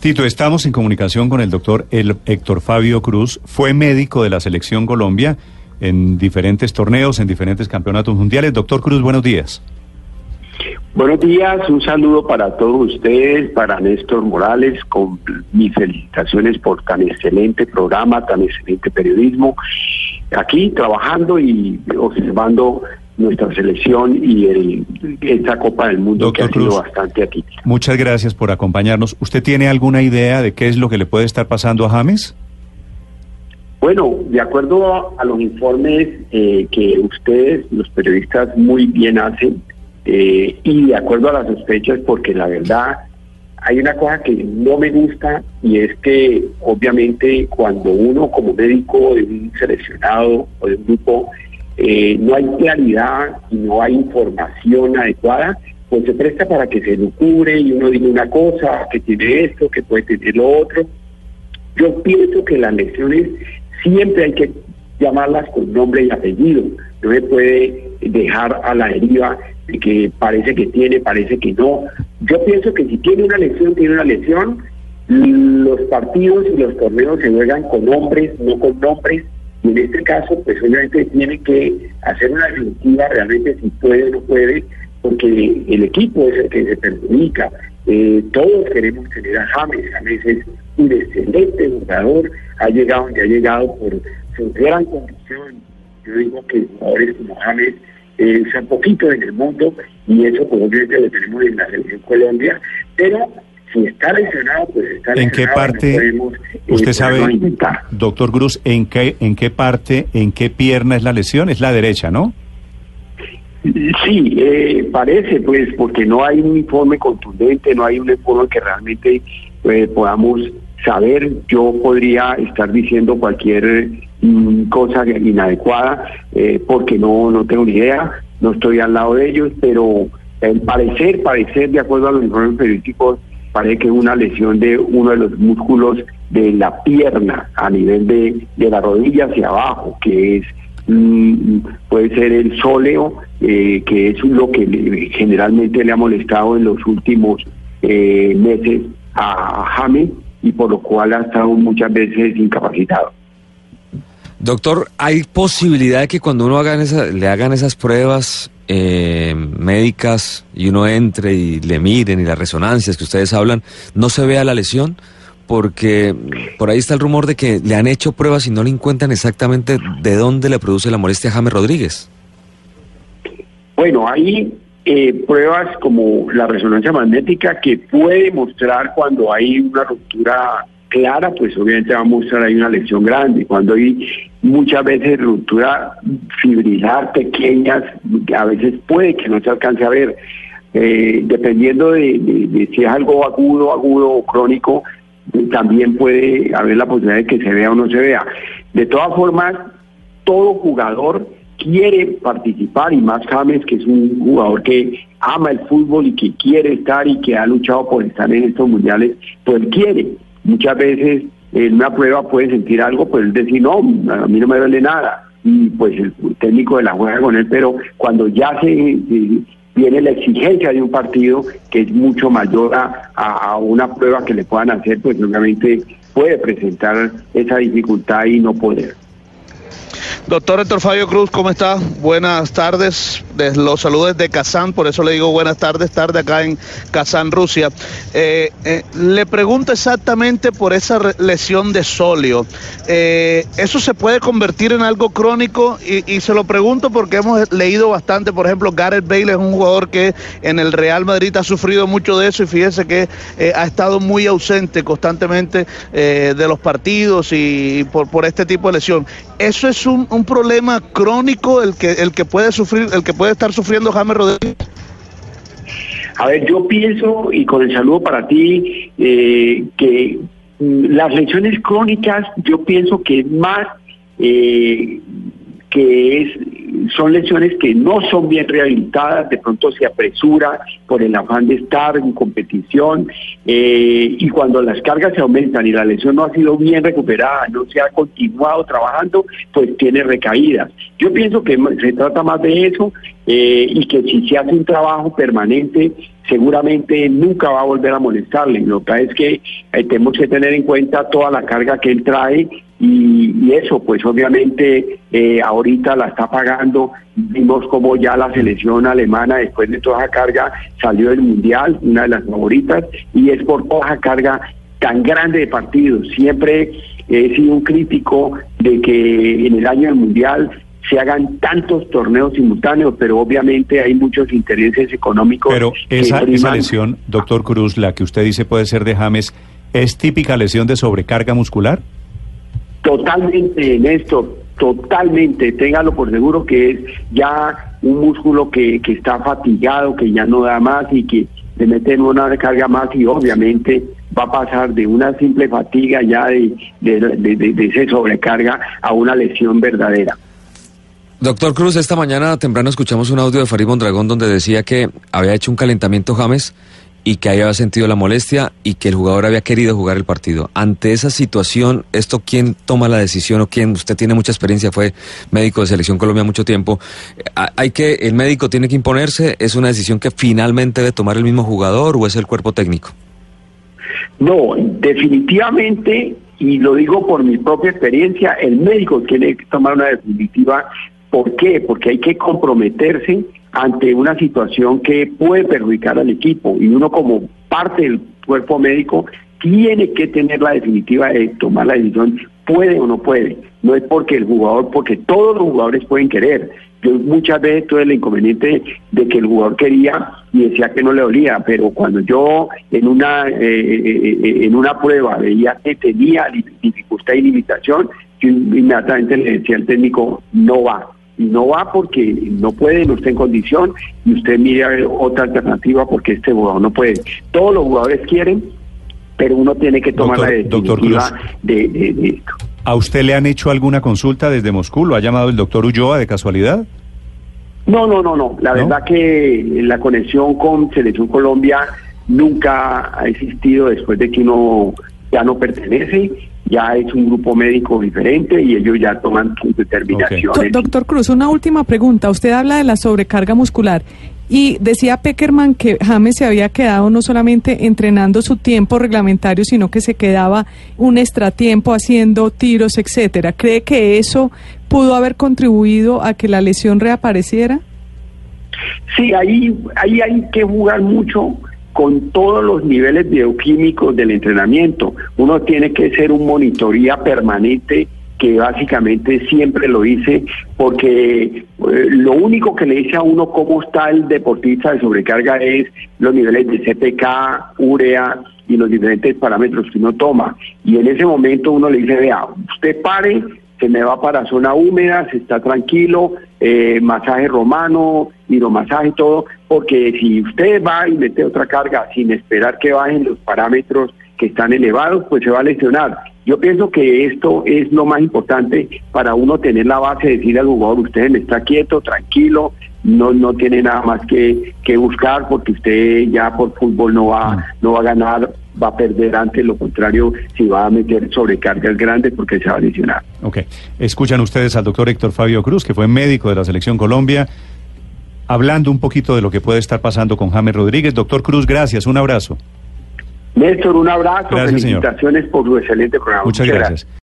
Tito, estamos en comunicación con el doctor Héctor Fabio Cruz. Fue médico de la selección Colombia en diferentes torneos, en diferentes campeonatos mundiales. Doctor Cruz, buenos días. Buenos días, un saludo para todos ustedes, para Néstor Morales, con mis felicitaciones por tan excelente programa, tan excelente periodismo. Aquí trabajando y observando nuestra selección y el, esta Copa del Mundo que ha sido bastante aquí. Muchas gracias por acompañarnos. ¿Usted tiene alguna idea de qué es lo que le puede estar pasando a James? Bueno, de acuerdo a, los informes eh, que ustedes, los periodistas, muy bien hacen, eh, y de acuerdo a las sospechas, porque la verdad hay una cosa que no me gusta y es que obviamente cuando uno como médico de un seleccionado o de un grupo eh, no hay claridad y no hay información adecuada, pues se presta para que se lo cubre y uno diga una cosa, que tiene esto, que puede tener lo otro. Yo pienso que las lesiones siempre hay que llamarlas con nombre y apellido. No se puede dejar a la deriva de que parece que tiene, parece que no. Yo pienso que si tiene una lesión, tiene una lesión. Los partidos y los torneos se juegan con nombres, no con nombres y en este caso, pues obviamente tiene que hacer una definitiva realmente si puede o no puede, porque el equipo es el que se perjudica. Eh, todos queremos tener a James. James es un excelente jugador, ha llegado donde ha llegado por su gran condición. Yo digo que jugadores como James eh, son poquitos en el mundo y eso pues obviamente lo tenemos en la selección Colombia, pero si está lesionado, pues está ¿En qué parte, eh, usted sabe, doctor Cruz, en qué, en qué parte, en qué pierna es la lesión? Es la derecha, ¿no? Sí, eh, parece, pues, porque no hay un informe contundente, no hay un informe que realmente eh, podamos saber. Yo podría estar diciendo cualquier mm, cosa inadecuada, porque no, no tengo ni idea, no estoy al lado de ellos, pero el parecer, parecer, de acuerdo a los informes periodísticos, parece que es una lesión de uno de los músculos de la pierna a nivel de, la rodilla hacia abajo, que es mm, puede ser el sóleo, eh, que es lo que generalmente le ha molestado en los últimos eh, meses a James y por lo cual ha estado muchas veces incapacitado. Doctor, ¿hay posibilidad de que cuando uno haga le hagan esas pruebas eh, médicas y uno entre y le miren y las resonancias que ustedes hablan, no se vea la lesión? Porque por ahí está el rumor de que le han hecho pruebas y no le encuentran exactamente de dónde le produce la molestia a James Rodríguez. Bueno, hay eh, pruebas como la resonancia magnética que puede mostrar cuando hay una ruptura clara, pues obviamente va a mostrar ahí una lesión grande. Cuando hay muchas veces ruptura fibrilar pequeñas, a veces puede que no se alcance a ver. Eh, dependiendo de, si es algo agudo, agudo o crónico, también puede haber la posibilidad de que se vea o no se vea. De todas formas, todo jugador quiere participar y más James, que es un jugador que ama el fútbol y que quiere estar y que ha luchado por estar en estos mundiales, pues quiere. Muchas veces en una prueba puede sentir algo, pues él decir, no, a mí no me duele nada. Y pues el técnico de la juega con él, pero cuando ya se, viene la exigencia de un partido que es mucho mayor a, a, una prueba que le puedan hacer, pues obviamente puede presentar esa dificultad y no poder. Doctor Héctor Fabio Cruz, ¿cómo está? Buenas tardes. Los saludos de Kazán, por eso le digo buenas tardes, tarde acá en Kazán, Rusia. Eh, eh, le pregunto exactamente por esa lesión de solio. Eh, ¿Eso se puede convertir en algo crónico? Y, se lo pregunto porque hemos leído bastante, por ejemplo, Gareth Bale es un jugador que en el Real Madrid ha sufrido mucho de eso y fíjese que ha estado muy ausente constantemente de los partidos y por, por este tipo de lesión. ¿Eso es un un problema crónico el que, el que puede sufrir, el que puede estar sufriendo James Rodríguez? A ver, yo pienso, y con el saludo para ti, eh, que mm, las lesiones crónicas, yo pienso que es más eh, que es son lesiones que no son bien rehabilitadas, de pronto se apresura por el afán de estar en competición eh, y cuando las cargas se aumentan y la lesión no ha sido bien recuperada, no se ha continuado trabajando, pues tiene recaídas. Yo pienso que se trata más de eso eh, y que si se hace un trabajo permanente, seguramente nunca va a volver a molestarle. Lo que es que eh, tenemos que tener en cuenta toda la carga que él trae y, eso pues obviamente eh, ahorita la está pagando. Vimos como ya la selección alemana después de toda esa carga salió del Mundial, una de las favoritas, y es por toda carga tan grande de partidos. Siempre he sido un crítico de que en el año del Mundial se hagan tantos torneos simultáneos, pero obviamente hay muchos intereses económicos. Pero esa, esa lesión, doctor Cruz, la que usted dice puede ser de James, ¿es típica lesión de sobrecarga muscular? Totalmente, Néstor, totalmente. Téngalo por seguro que es ya un músculo que, que está fatigado, que ya no da más y que le meten una carga más y obviamente va a pasar de una simple fatiga ya de, de, de, de ese sobrecarga a una lesión verdadera. Doctor Cruz, esta mañana temprano escuchamos un audio de Farid Mondragón donde decía que había hecho un calentamiento James y que había sentido la molestia y que el jugador había querido jugar el partido. Ante esa situación, ¿esto quién toma la decisión o quién? Usted tiene mucha experiencia, fue médico de Selección Colombia mucho tiempo. ¿Hay que, el médico tiene que imponerse? ¿Es una decisión que finalmente debe tomar el mismo jugador o es el cuerpo técnico? No, definitivamente, y lo digo por mi propia experiencia, el médico tiene que tomar una definitiva ¿Por qué? Porque hay que comprometerse ante una situación que puede perjudicar al equipo y uno como parte del cuerpo médico tiene que tener la definitiva de tomar la decisión, puede o no puede. No es porque el jugador, porque todos los jugadores pueden querer. Yo muchas veces tuve el inconveniente de que el jugador quería y decía que no le dolía, pero cuando yo en una eh, eh, eh, en una prueba veía que tenía dificultad y limitación, yo inmediatamente le decía al técnico, no va no va porque no puede, no está en condición y usted mire otra alternativa porque este jugador no puede. Todos los jugadores quieren, pero uno tiene que tomar la decisión de, esto. ¿A usted le han hecho alguna consulta desde Moscú? ¿Lo ha llamado el doctor Ulloa de casualidad? No, no, no, no. La verdad que la conexión con Selección Colombia nunca ha existido después de que uno ya no pertenece ya es un grupo médico diferente y ellos ya toman sus determinaciones. Doctor Cruz, una última pregunta. Usted habla de la sobrecarga muscular y decía Peckerman que James se había quedado no solamente entrenando su tiempo reglamentario, sino que se quedaba un extratiempo haciendo tiros, etcétera. ¿Cree que eso pudo haber contribuido a que la lesión reapareciera? Sí, ahí, ahí hay que jugar mucho con todos los niveles bioquímicos del entrenamiento. Uno tiene que ser un monitoría permanente que básicamente siempre lo hice porque eh, lo único que le dice a uno cómo está el deportista de sobrecarga es los niveles de CPK, urea y los diferentes parámetros que uno toma. Y en ese momento uno le dice, vea, usted pare, se me va para zona húmeda, se está tranquilo, eh, masaje romano, hidromasaje, todo, porque si usted va y mete otra carga sin esperar que bajen los parámetros que están elevados, pues se va a lesionar. Yo pienso que esto es lo más importante para uno tener la base de decir al jugador, usted está quieto, tranquilo, no no tiene nada más que, que buscar porque usted ya por fútbol no va, no va a ganar va a perder ante lo contrario si va a meter sobrecargas grandes porque se va a lesionar. Ok, escuchan ustedes al doctor Héctor Fabio Cruz, que fue médico de la Selección Colombia, hablando un poquito de lo que puede estar pasando con James Rodríguez. Doctor Cruz, gracias, un abrazo. Néstor, un abrazo, felicitaciones por su excelente programa. Muchas, gracias.